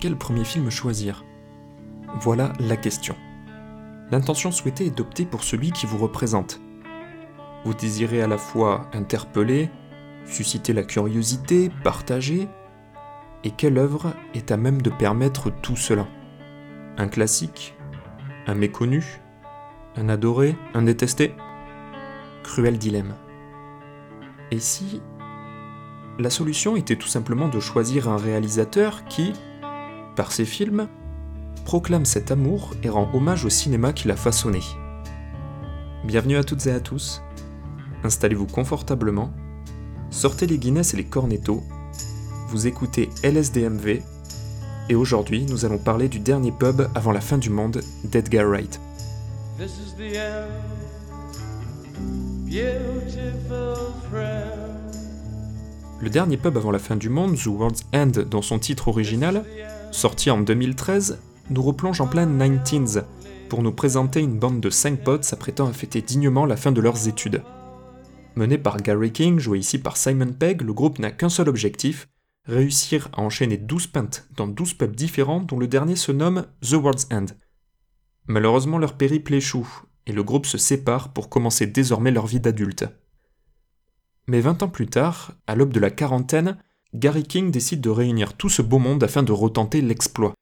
quel premier film choisir? Voilà la question. L'intention souhaitée est d'opter pour celui qui vous représente. Vous désirez à la fois interpeller, susciter la curiosité, partager, et quelle œuvre est à même de permettre tout cela? Un classique? Un méconnu? Un adoré? Un détesté? Cruel dilemme. Et si la solution était tout simplement de choisir un réalisateur qui, par ses films, proclame cet amour et rend hommage au cinéma qu'il a façonné. Bienvenue à toutes et à tous. Installez-vous confortablement, sortez les Guinness et les cornettos, vous écoutez LSDMV, et aujourd'hui nous allons parler du dernier pub avant la fin du monde d'Edgar Wright. Le dernier pub avant la fin du monde, The World's End dans son titre original, sorti en 2013, nous replonge en plein 19 pour nous présenter une bande de 5 potes s'apprêtant à fêter dignement la fin de leurs études. Mené par Gary King, joué ici par Simon Pegg, le groupe n'a qu'un seul objectif, réussir à enchaîner 12 pintes dans 12 pubs différents dont le dernier se nomme The World's End. Malheureusement leur périple échoue, et le groupe se sépare pour commencer désormais leur vie d'adulte. Mais 20 ans plus tard, à l'aube de la quarantaine, Gary King décide de réunir tout ce beau monde afin de retenter l'exploit.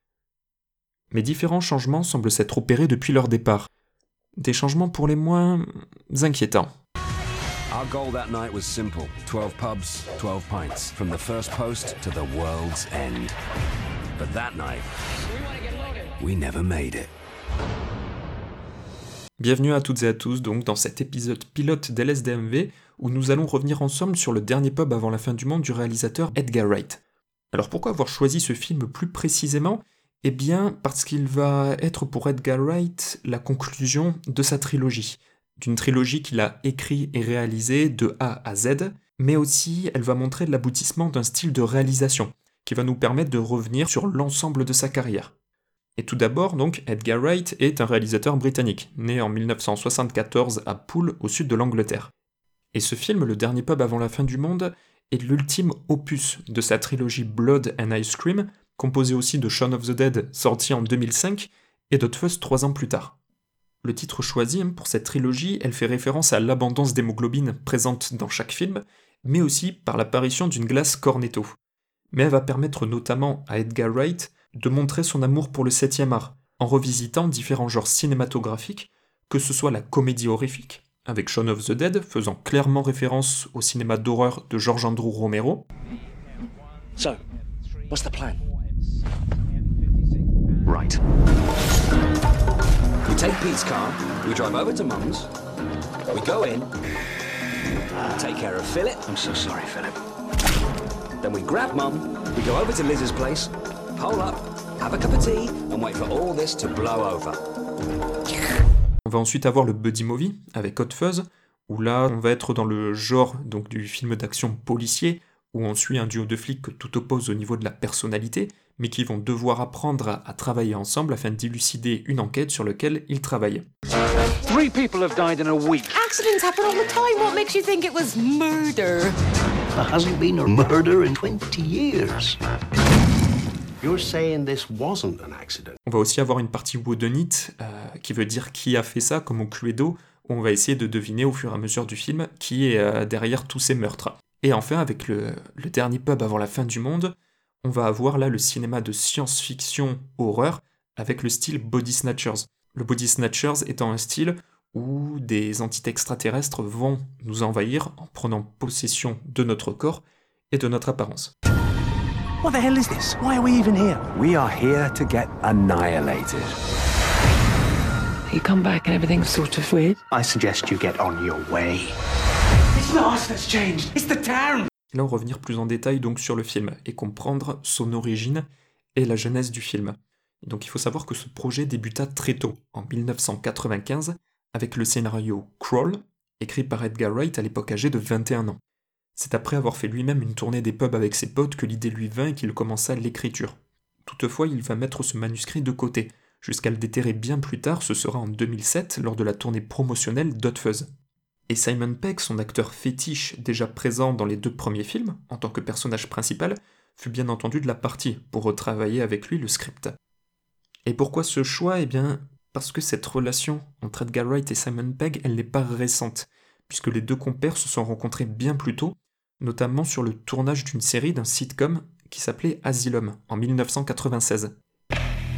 Mais différents changements semblent s'être opérés depuis leur départ. Des changements pour les moins inquiétants. Our goal that night was simple 12 pubs, 12 pints, from the first post to the world's end. But that night, we never made it. Bienvenue à toutes et à tous donc dans cet épisode pilote d'LSDMV où nous allons revenir ensemble sur le dernier pub avant la fin du monde du réalisateur Edgar Wright. Alors pourquoi avoir choisi ce film plus précisément? Eh bien parce qu'il va être pour Edgar Wright la conclusion de sa trilogie. D'une trilogie qu'il a écrit et réalisée de A à Z, mais aussi elle va montrer l'aboutissement d'un style de réalisation qui va nous permettre de revenir sur l'ensemble de sa carrière. Et tout d'abord, donc, Edgar Wright est un réalisateur britannique, né en 1974 à Poole, au sud de l'Angleterre. Et ce film, Le dernier pub avant la fin du monde, est l'ultime opus de sa trilogie Blood and Ice Cream, composée aussi de Shaun of the Dead, sorti en 2005, et de trois ans plus tard. Le titre choisi hein, pour cette trilogie, elle fait référence à l'abondance d'hémoglobine présente dans chaque film, mais aussi par l'apparition d'une glace cornetto. Mais elle va permettre notamment à Edgar Wright de montrer son amour pour le 7 art, en revisitant différents genres cinématographiques, que ce soit la comédie horrifique, avec Shaun of the Dead faisant clairement référence au cinéma d'horreur de George Andrew Romero. So, what's the plan? Right. We take Pete's car, we drive over to Mum's, we go in, we take care of Philip. I'm so sorry, Philip. Then we grab Mum, we go over to Liz's place, hole up, have a cup of tea, and wait for all this to blow over. On va ensuite avoir le buddy movie avec Hot Fuzz, où là on va être dans le genre donc du film d'action policier, où on suit un duo de flics que tout oppose au niveau de la personnalité, mais qui vont devoir apprendre à, à travailler ensemble afin d'élucider une enquête sur laquelle ils travaillent. Three people have died in a week. Accidents happen all the time. What makes you think it was murder? There hasn't been a murder in 20 years. On va aussi avoir une partie whodunit, euh, qui veut dire qui a fait ça, comme au Cluedo, où on va essayer de deviner au fur et à mesure du film qui est euh, derrière tous ces meurtres. Et enfin, avec le, le, dernier pub avant la fin du monde, on va avoir là le cinéma de science-fiction horreur avec le style Body Snatchers. Le Body Snatchers étant un style où des entités extraterrestres vont nous envahir en prenant possession de notre corps et de notre apparence. What the hell is this? Why are we even here? We are here to get annihilated. You come back and everything's sort of weird. I suggest you get on your way. It's not us that's changed, it's the town. Et là, on revenir plus en détail donc sur le film et comprendre son origine et la jeunesse du film. donc il faut savoir que ce projet débuta très tôt, en 1995, avec le scénario Crawl, écrit par Edgar Wright à l'époque âgé de 21 ans. C'est après avoir fait lui-même une tournée des pubs avec ses potes que l'idée lui vint et qu'il commença l'écriture. Toutefois, il va mettre ce manuscrit de côté, jusqu'à le déterrer bien plus tard, ce sera en 2007, lors de la tournée promotionnelle d'Hot Et Simon Pegg, son acteur fétiche déjà présent dans les deux premiers films, en tant que personnage principal, fut bien entendu de la partie pour retravailler avec lui le script. Et pourquoi ce choix? Eh bien, parce que cette relation entre Edgar Wright et Simon Pegg, elle n'est pas récente, puisque les deux compères se sont rencontrés bien plus tôt, notamment sur le tournage d'une série d'un sitcom qui s'appelait Asylum en 1996.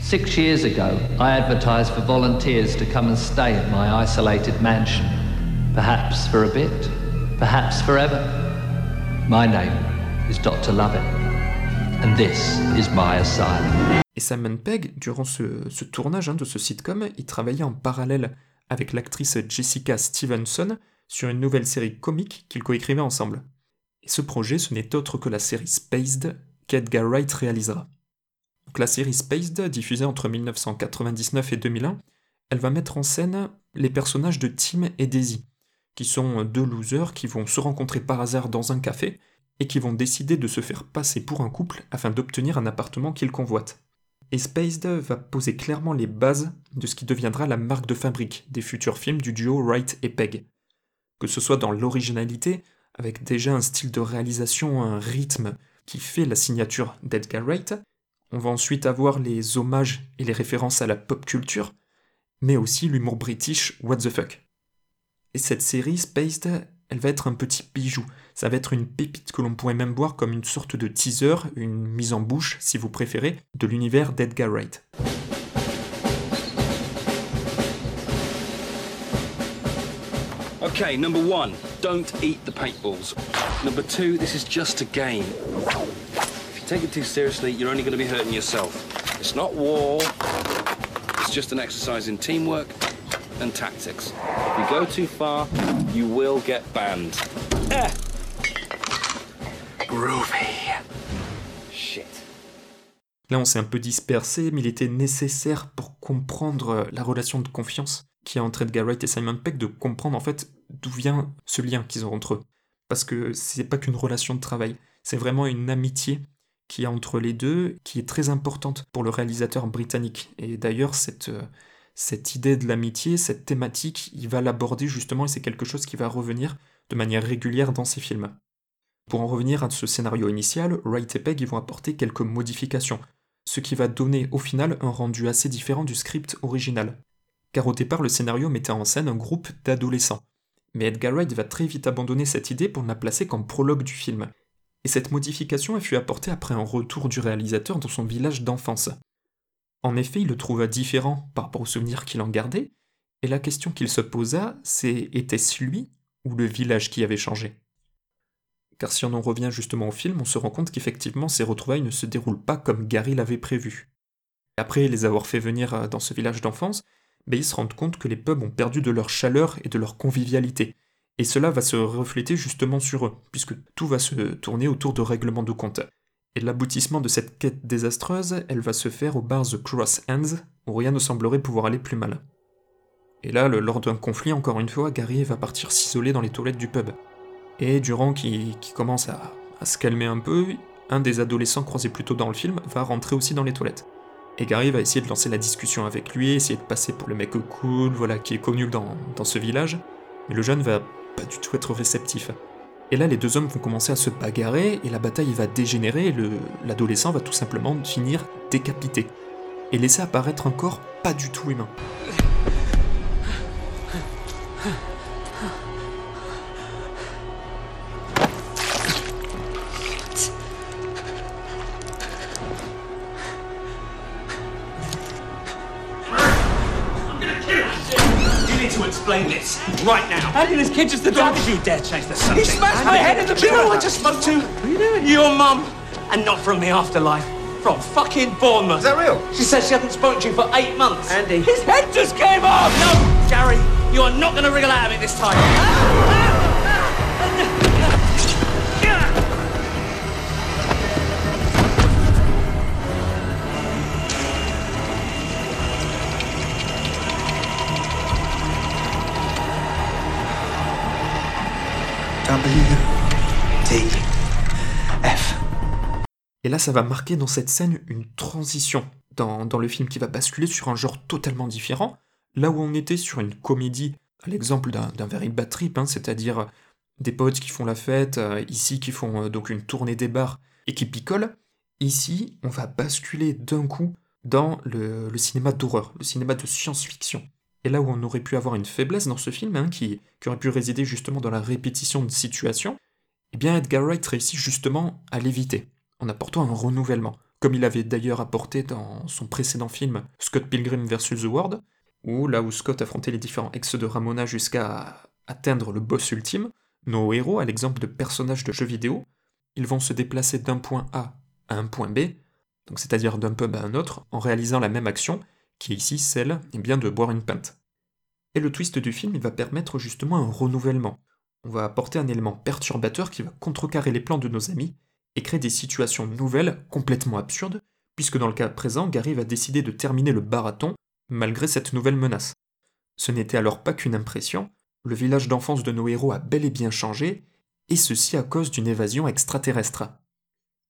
Six years ago, I advertised for volunteers to come and stay at my isolated mansion. Perhaps for a bit, perhaps forever. My name is Dr. Lovett, and this is my asylum. Et Simon Pegg, durant ce, ce tournage hein, de ce sitcom, il travaillait en parallèle avec l'actrice Jessica Stevenson sur une nouvelle série comique qu'ils coécrivaient ensemble. Ce projet, ce n'est autre que la série Spaced qu'Edgar Wright réalisera. Donc la série Spaced, diffusée entre 1999 et 2001, elle va mettre en scène les personnages de Tim et Daisy, qui sont deux losers qui vont se rencontrer par hasard dans un café et qui vont décider de se faire passer pour un couple afin d'obtenir un appartement qu'ils convoitent. Et Spaced va poser clairement les bases de ce qui deviendra la marque de fabrique des futurs films du duo Wright et Pegg. Que ce soit dans l'originalité, avec déjà un style de réalisation, un rythme qui fait la signature d'Edgar Wright, on va ensuite avoir les hommages et les références à la pop culture, mais aussi l'humour british what the fuck. Et cette série, Spaced, elle va être un petit bijou. Ça va être une pépite que l'on pourrait même voir comme une sorte de teaser, une mise en bouche, si vous préférez, de l'univers d'Edgar Wright. Okay, number one, don't eat the paintballs. Number two, this is just a game. If you take it too seriously, you're only going to be hurting yourself. It's not war, it's just an exercise in teamwork and tactics. If you go too far, you will get banned. Eh. Groovy. Shit. Là, on s'est un peu dispersé, mais il était nécessaire pour comprendre la relation de confiance qui a entre Edgar Wright et Simon Peck, de comprendre en fait d'où vient ce lien qu'ils ont entre eux. Parce que c'est pas qu'une relation de travail, c'est vraiment une amitié qui a entre les deux, qui est très importante pour le réalisateur britannique. Et d'ailleurs, cette, cette idée de l'amitié, cette thématique, il va l'aborder justement et c'est quelque chose qui va revenir de manière régulière dans ses films. Pour en revenir à ce scénario initial, Wright et Pegg vont apporter quelques modifications, ce qui va donner au final un rendu assez différent du script original. Car au départ, le scénario mettait en scène un groupe d'adolescents. Mais Edgar Wright va très vite abandonner cette idée pour la placer comme prologue du film. Et cette modification fut apportée après un retour du réalisateur dans son village d'enfance. En effet, il le trouva différent par rapport aux souvenirs qu'il en gardait, et la question qu'il se posa, c'est était-ce lui ou le village qui avait changé? Car si on en revient justement au film, on se rend compte qu'effectivement ces retrouvailles ne se déroulent pas comme Gary l'avait prévu. Après les avoir fait venir euh, dans ce village d'enfance, ben, ils se rendent compte que les pubs ont perdu de leur chaleur et de leur convivialité. Et cela va se refléter justement sur eux, puisque tout va se tourner autour de règlements de compte. Et l'aboutissement de cette quête désastreuse, elle va se faire au bar The Cross Hands, où rien ne semblerait pouvoir aller plus mal. Et là, lors d'un conflit, encore une fois, Gary va partir s'isoler dans les toilettes du pub. Et durant qu'il commence à se calmer un peu, un des adolescents croisés plus tôt dans le film va rentrer aussi dans les toilettes. Et Gary va essayer de lancer la discussion avec lui, essayer de passer pour le mec cool, voilà, qui est connu dans, dans ce village. Mais le jeune va pas du tout être réceptif. Et là, les deux hommes vont commencer à se bagarrer, et la bataille va dégénérer, et l'adolescent va tout simplement finir décapité. Et laisser apparaître un corps pas du tout humain. Explain this right now. Andy, this kid just the Don't dog. you dare change the He subject. smashed my head in the Do you know who I just spoke to? What are you doing? Your mum. And not from the afterlife. From fucking Bournemouth. Is that real? She says she hasn't spoken to you for eight months. Andy. His head just came off! No, Gary, you are not going to wriggle out of it this time. Ah! Et là, ça va marquer dans cette scène une transition dans, le film qui va basculer sur un genre totalement différent. Là où on était sur une comédie, à l'exemple d'un very bad trip, hein, c'est-à-dire des potes qui font la fête, euh, ici qui font euh, donc une tournée des bars et qui picolent, Ici, on va basculer d'un coup dans le, cinéma d'horreur, le cinéma de science-fiction. Et là où on aurait pu avoir une faiblesse dans ce film, hein, qui, qui aurait pu résider justement dans la répétition de situations, eh bien Edgar Wright réussit justement à l'éviter, en apportant un renouvellement, comme il avait d'ailleurs apporté dans son précédent film Scott Pilgrim vs. The World, où là où Scott affrontait les différents ex de Ramona jusqu'à atteindre le boss ultime, nos héros, à l'exemple de personnages de jeux vidéo, ils vont se déplacer d'un point A à un point B, donc c'est-à-dire d'un pub à un autre, en réalisant la même action, qui est ici celle eh bien, de boire une pinte. Et le twist du film, il va permettre justement un renouvellement. On va apporter un élément perturbateur qui va contrecarrer les plans de nos amis et créer des situations nouvelles, complètement absurdes, puisque dans le cas présent, Gary va décider de terminer le barathon malgré cette nouvelle menace. Ce n'était alors pas qu'une impression, le village d'enfance de nos héros a bel et bien changé, et ceci à cause d'une évasion extraterrestre.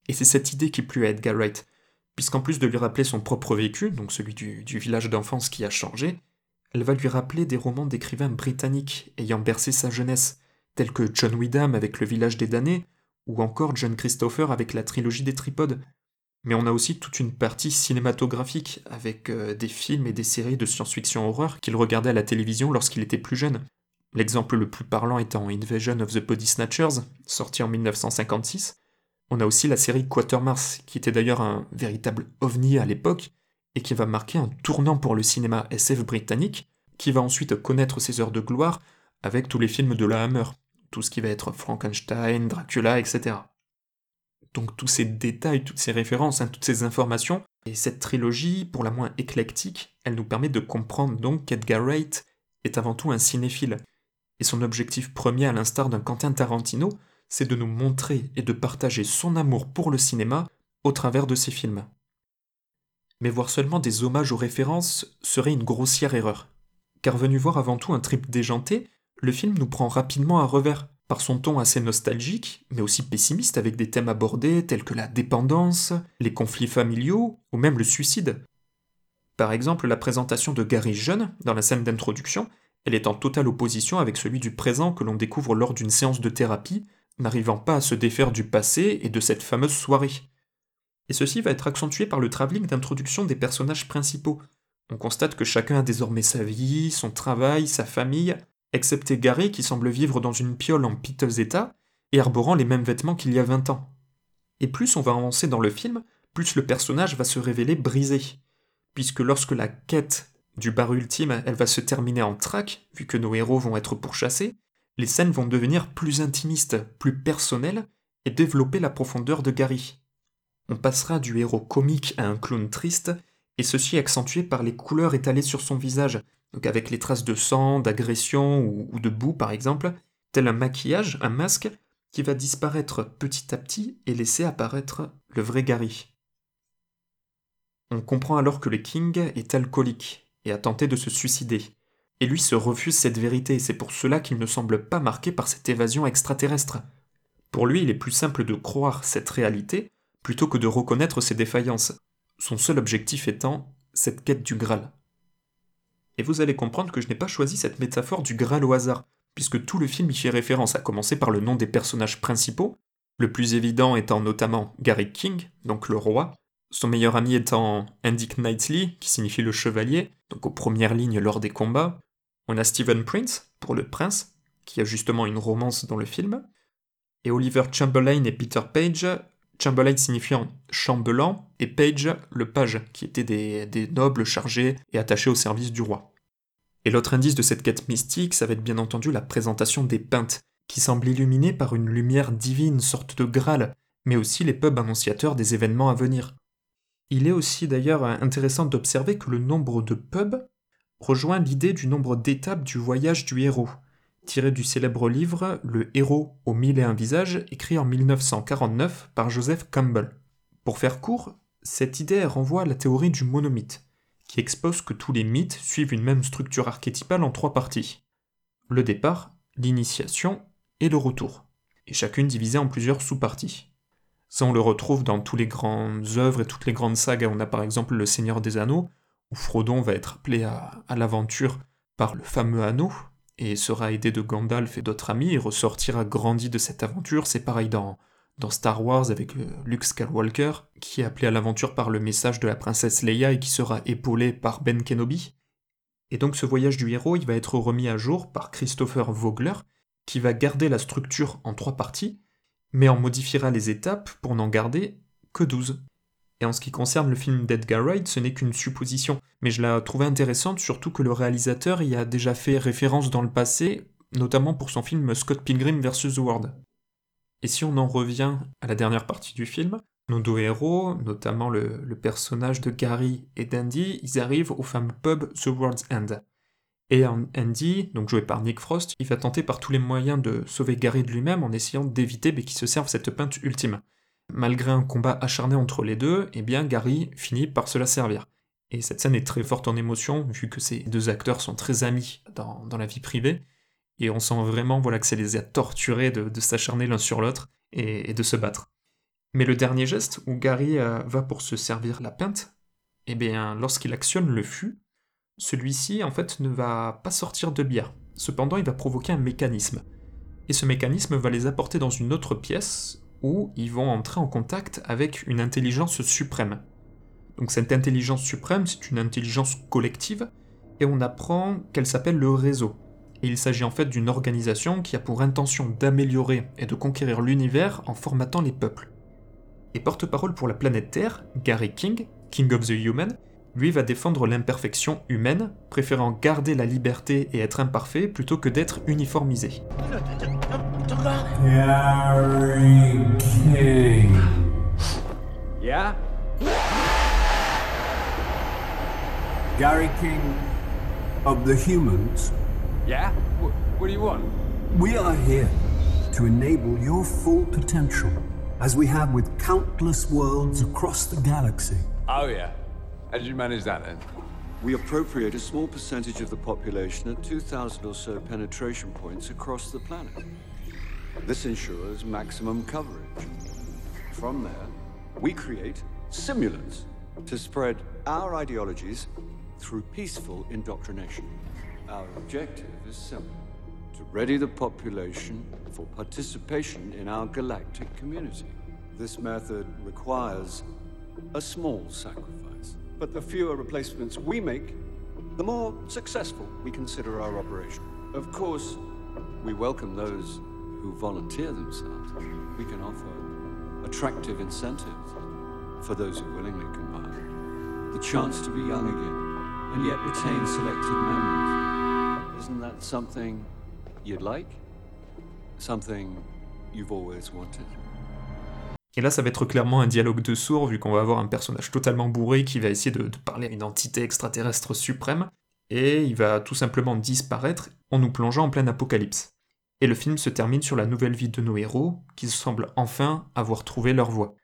Et c'est cette idée qui plut à Edgar Wright, puisqu'en plus de lui rappeler son propre vécu, donc celui du, du village d'enfance qui a changé, elle va lui rappeler des romans d'écrivains britanniques ayant bercé sa jeunesse, tels que John Wyndham avec Le village des damnés, ou encore John Christopher avec la trilogie des tripodes. Mais on a aussi toute une partie cinématographique, avec euh, des films et des séries de science-fiction horreur qu'il regardait à la télévision lorsqu'il était plus jeune. L'exemple le plus parlant étant Invasion of the Body Snatchers, sorti en 1956. On a aussi la série Quatermass, qui était d'ailleurs un véritable ovni à l'époque, et qui va marquer un tournant pour le cinéma SF britannique, qui va ensuite connaître ses heures de gloire avec tous les films de la Hammer, tout ce qui va être Frankenstein, Dracula, etc. Donc tous ces détails, toutes ces références, hein, toutes ces informations, et cette trilogie, pour la moins éclectique, elle nous permet de comprendre donc qu'Edgar Wright est avant tout un cinéphile. Et son objectif premier, à l'instar d'un Quentin Tarantino, c'est de nous montrer et de partager son amour pour le cinéma au travers de ses films mais voir seulement des hommages aux références serait une grossière erreur. Car venu voir avant tout un trip déjanté, le film nous prend rapidement à revers, par son ton assez nostalgique, mais aussi pessimiste avec des thèmes abordés tels que la dépendance, les conflits familiaux, ou même le suicide. Par exemple, la présentation de Gary jeune, dans la scène d'introduction, elle est en totale opposition avec celui du présent que l'on découvre lors d'une séance de thérapie, n'arrivant pas à se défaire du passé et de cette fameuse soirée et ceci va être accentué par le travelling d'introduction des personnages principaux. On constate que chacun a désormais sa vie, son travail, sa famille, excepté Gary qui semble vivre dans une piole en piteux état et arborant les mêmes vêtements qu'il y a 20 ans. Et plus on va avancer dans le film, plus le personnage va se révéler brisé, puisque lorsque la quête du bar ultime, elle va se terminer en trac, vu que nos héros vont être pourchassés, les scènes vont devenir plus intimistes, plus personnelles, et développer la profondeur de Gary on passera du héros comique à un clown triste, et ceci accentué par les couleurs étalées sur son visage, donc avec les traces de sang, d'agression ou, de boue par exemple, tel un maquillage, un masque, qui va disparaître petit à petit et laisser apparaître le vrai Gary. On comprend alors que le King est alcoolique et a tenté de se suicider, et lui se refuse cette vérité, c'est pour cela qu'il ne semble pas marqué par cette évasion extraterrestre. Pour lui, il est plus simple de croire cette réalité plutôt que de reconnaître ses défaillances, son seul objectif étant cette quête du Graal. Et vous allez comprendre que je n'ai pas choisi cette métaphore du Graal au hasard, puisque tout le film y fait référence, à commencer par le nom des personnages principaux, le plus évident étant notamment Gary King, donc le roi, son meilleur ami étant Andy Knightley, qui signifie le chevalier, donc aux premières lignes lors des combats. On a Stephen Prince, pour le prince, qui a justement une romance dans le film, et Oliver Chamberlain et Peter Page, Chamberlain signifiant chambellan et Page le page, qui étaient des, nobles chargés et attachés au service du roi. Et l'autre indice de cette quête mystique, ça va être bien entendu la présentation des peintes, qui semblent illuminées par une lumière divine, sorte de Graal, mais aussi les pubs annonciateurs des événements à venir. Il est aussi d'ailleurs intéressant d'observer que le nombre de pubs rejoint l'idée du nombre d'étapes du voyage du héros, tiré du célèbre livre Le héros aux mille et un visages, écrit en 1949 par Joseph Campbell. Pour faire court, cette idée renvoie à la théorie du monomythe, qui expose que tous les mythes suivent une même structure archétypale en trois parties. Le départ, l'initiation et le retour, et chacune divisée en plusieurs sous-parties. Ça, on le retrouve dans toutes les grandes œuvres et toutes les grandes sagas. On a par exemple Le Seigneur des Anneaux, où Frodon va être appelé à, à l'aventure par le fameux anneau, et sera aidé de Gandalf et d'autres amis et ressortira grandi de cette aventure. C'est pareil dans, Star Wars avec euh, Luke Skywalker, qui est appelé à l'aventure par le message de la princesse Leia et qui sera épaulé par Ben Kenobi. Et donc ce voyage du héros, il va être remis à jour par Christopher Vogler, qui va garder la structure en trois parties, mais en modifiera les étapes pour n'en garder que 12. Et en ce qui concerne le film d'Edgar Wright, ce n'est qu'une supposition, mais je la trouvais intéressante, surtout que le réalisateur y a déjà fait référence dans le passé, notamment pour son film Scott Pilgrim vs. The World. Et si on en revient à la dernière partie du film, nos deux héros, notamment le, personnage de Gary et d'Andy, ils arrivent au fameux pub The World's End. Et Andy, donc joué par Nick Frost, il va tenter par tous les moyens de sauver Gary de lui-même en essayant d'éviter qu'il se serve cette pinte ultime. Malgré un combat acharné entre les deux, eh bien Gary finit par se la servir. Et cette scène est très forte en émotion, vu que ces deux acteurs sont très amis dans, la vie privée, et on sent vraiment voilà, que ça les a torturés de, s'acharner l'un sur l'autre et, de se battre. Mais le dernier geste, où Gary euh, va pour se servir la pinte, eh bien lorsqu'il actionne le fût, celui-ci, en fait, ne va pas sortir de bière. Cependant, il va provoquer un mécanisme. Et ce mécanisme va les apporter dans une autre pièce où ils vont entrer en contact avec une intelligence suprême. Donc cette intelligence suprême, c'est une intelligence collective, et on apprend qu'elle s'appelle le réseau. Il s'agit en fait d'une organisation qui a pour intention d'améliorer et de conquérir l'univers en formatant les peuples. Et porte-parole pour la planète Terre, Gary King, King of the Human, lui va défendre l'imperfection humaine, préférant garder la liberté et être imparfait plutôt que d'être uniformisé. Gary King. Yeah? Gary King of the humans. Yeah? What, what do you want? We are here to enable your full potential, as we have with countless worlds across the galaxy. Oh, yeah. How did you manage that then? We appropriate a small percentage of the population at 2,000 or so penetration points across the planet. This ensures maximum coverage. From there, we create simulants to spread our ideologies through peaceful indoctrination. Our objective is simple to ready the population for participation in our galactic community. This method requires a small sacrifice. But the fewer replacements we make, the more successful we consider our operation. Of course, we welcome those who volunteer themselves. We can offer attractive incentives for those who willingly combine. The chance to be young again, and yet retain selected memories. Isn't that something you'd like? Something you've always wanted? Et là, ça va être clairement un dialogue de sourds, vu qu'on va avoir un personnage totalement bourré qui va essayer de, parler à une entité extraterrestre suprême, et il va tout simplement disparaître en nous plongeant en plein apocalypse. Et le film se termine sur la nouvelle vie de nos héros, qui semblent enfin avoir trouvé leur voie.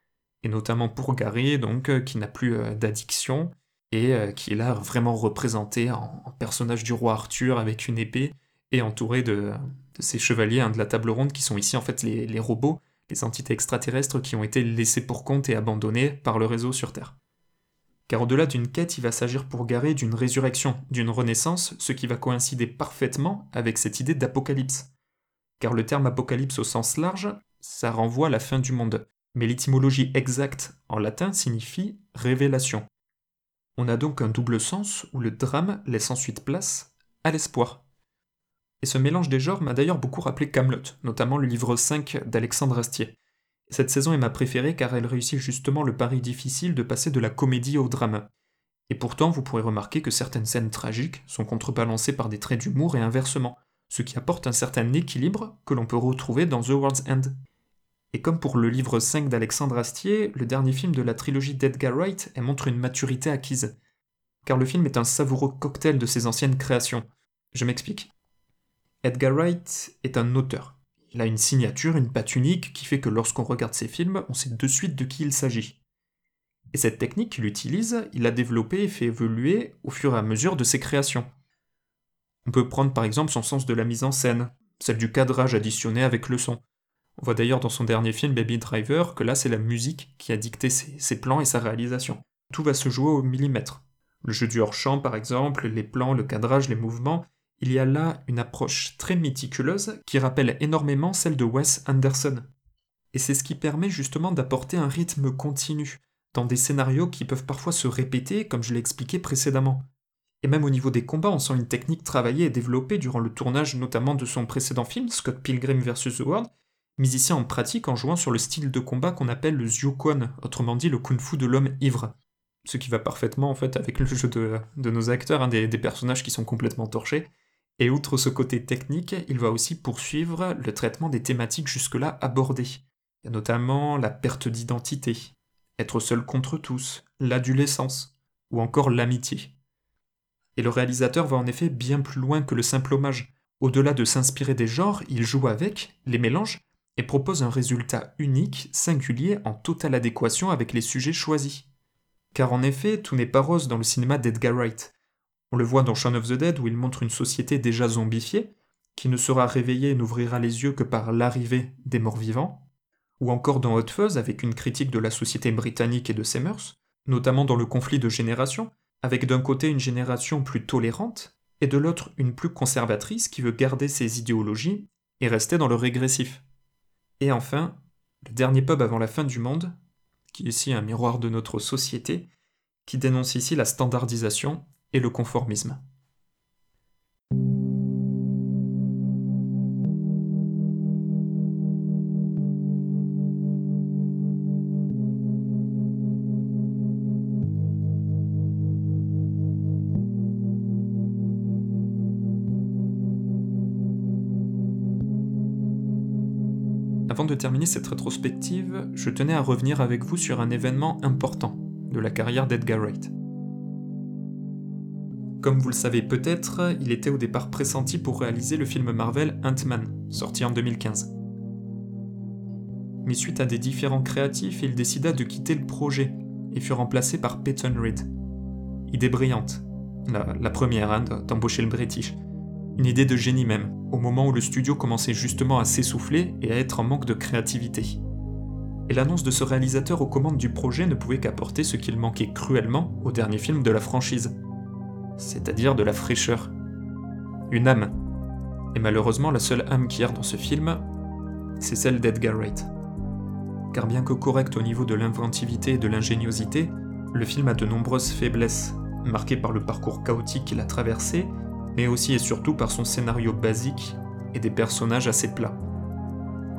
Et notamment pour Gary, donc, euh, qui n'a plus euh, d'addiction, et euh, qui est là vraiment représenté en, personnage du roi Arthur avec une épée, et entouré de, ces chevaliers hein, de la table ronde qui sont ici en fait les robots, les entités extraterrestres qui ont été laissées pour compte et abandonnées par le réseau sur Terre. Car au-delà d'une quête, il va s'agir pour Gary d'une résurrection, d'une renaissance, ce qui va coïncider parfaitement avec cette idée d'apocalypse. Car le terme apocalypse au sens large, ça renvoie à la fin du monde, mais l'étymologie exacte en latin signifie révélation. On a donc un double sens où le drame laisse ensuite place à l'espoir. Et ce mélange des genres m'a d'ailleurs beaucoup rappelé Camelot, notamment le livre 5 d'Alexandre Astier. Cette saison est ma préférée car elle réussit justement le pari difficile de passer de la comédie au drame. Et pourtant, vous pourrez remarquer que certaines scènes tragiques sont contrebalancées par des traits d'humour et inversement, ce qui apporte un certain équilibre que l'on peut retrouver dans The World's End. Et comme pour le livre 5 d'Alexandre Astier, le dernier film de la trilogie d'Edgar Wright montre une maturité acquise. Car le film est un savoureux cocktail de ses anciennes créations. Je m'explique. Edgar Wright est un auteur. Il a une signature, une patte unique qui fait que lorsqu'on regarde ses films, on sait de suite de qui il s'agit. Et cette technique qu'il utilise, il l'a développée et fait évoluer au fur et à mesure de ses créations. On peut prendre par exemple son sens de la mise en scène, celle du cadrage additionné avec le son. On voit d'ailleurs dans son dernier film Baby Driver que là c'est la musique qui a dicté ses, plans et sa réalisation. Tout va se jouer au millimètre. Le jeu du hors-champ par exemple, les plans, le cadrage, les mouvements, il y a là une approche très méticuleuse qui rappelle énormément celle de Wes Anderson. Et c'est ce qui permet justement d'apporter un rythme continu, dans des scénarios qui peuvent parfois se répéter, comme je l'ai expliqué précédemment. Et même au niveau des combats, on sent une technique travaillée et développée durant le tournage notamment de son précédent film, Scott Pilgrim vs. The World, mis ici en pratique en jouant sur le style de combat qu'on appelle le Zyukon, autrement dit le kung-fu de l'homme ivre. Ce qui va parfaitement en fait avec le jeu de, nos acteurs, hein, des, personnages qui sont complètement torchés. Et outre ce côté technique, il va aussi poursuivre le traitement des thématiques jusque-là abordées. Notamment la perte d'identité, être seul contre tous, l'adolescence, ou encore l'amitié. Et le réalisateur va en effet bien plus loin que le simple hommage. Au-delà de s'inspirer des genres, il joue avec, les mélange, et propose un résultat unique, singulier, en totale adéquation avec les sujets choisis. Car en effet, tout n'est pas rose dans le cinéma d'Edgar Wright. On le voit dans Shaun of the Dead où il montre une société déjà zombifiée, qui ne sera réveillée et n'ouvrira les yeux que par l'arrivée des morts vivants, ou encore dans Hot Fuzz avec une critique de la société britannique et de ses mœurs, notamment dans le conflit de génération, avec d'un côté une génération plus tolérante, et de l'autre une plus conservatrice qui veut garder ses idéologies et rester dans le régressif. Et enfin, le dernier pub avant la fin du monde, qui est ici un miroir de notre société, qui dénonce ici la standardisation et le conformisme. Terminer cette rétrospective, je tenais à revenir avec vous sur un événement important de la carrière d'Edgar Wright. Comme vous le savez peut-être, il était au départ pressenti pour réaliser le film Marvel Ant-Man, sorti en 2015. Mais suite à des différents créatifs, il décida de quitter le projet et fut remplacé par Peyton Reed. Idée brillante, la, première hein, d'embaucher le British, une idée de génie même, au moment où le studio commençait justement à s'essouffler et à être en manque de créativité. Et l'annonce de ce réalisateur aux commandes du projet ne pouvait qu'apporter ce qu'il manquait cruellement au dernier film de la franchise, c'est-à-dire de la fraîcheur. Une âme. Et malheureusement, la seule âme qui erre dans ce film, c'est celle d'Edgar Wright. Car bien que correct au niveau de l'inventivité et de l'ingéniosité, le film a de nombreuses faiblesses, marquées par le parcours chaotique qu'il a traversé mais aussi et surtout par son scénario basique et des personnages assez plats.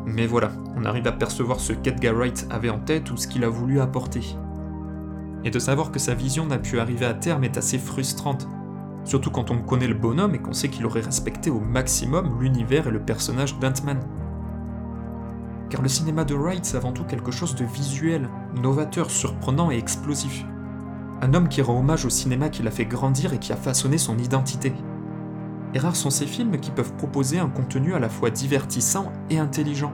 Mais voilà, on arrive à percevoir ce qu'Edgar Wright avait en tête ou ce qu'il a voulu apporter. Et de savoir que sa vision n'a pu arriver à terme est assez frustrante, surtout quand on connaît le bonhomme et qu'on sait qu'il aurait respecté au maximum l'univers et le personnage d'Ant-Man. Car le cinéma de Wright c'est avant tout quelque chose de visuel, novateur, surprenant et explosif. Un homme qui rend hommage au cinéma qui l'a fait grandir et qui a façonné son identité et rares sont ces films qui peuvent proposer un contenu à la fois divertissant et intelligent.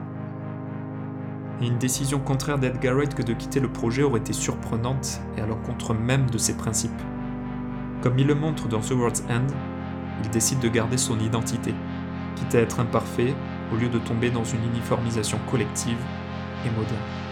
Une décision contraire d'Edgar Wright que de quitter le projet aurait été surprenante et à l'encontre même de ses principes. Comme il le montre dans The World's End, il décide de garder son identité, quitte à être imparfait au lieu de tomber dans une uniformisation collective et moderne.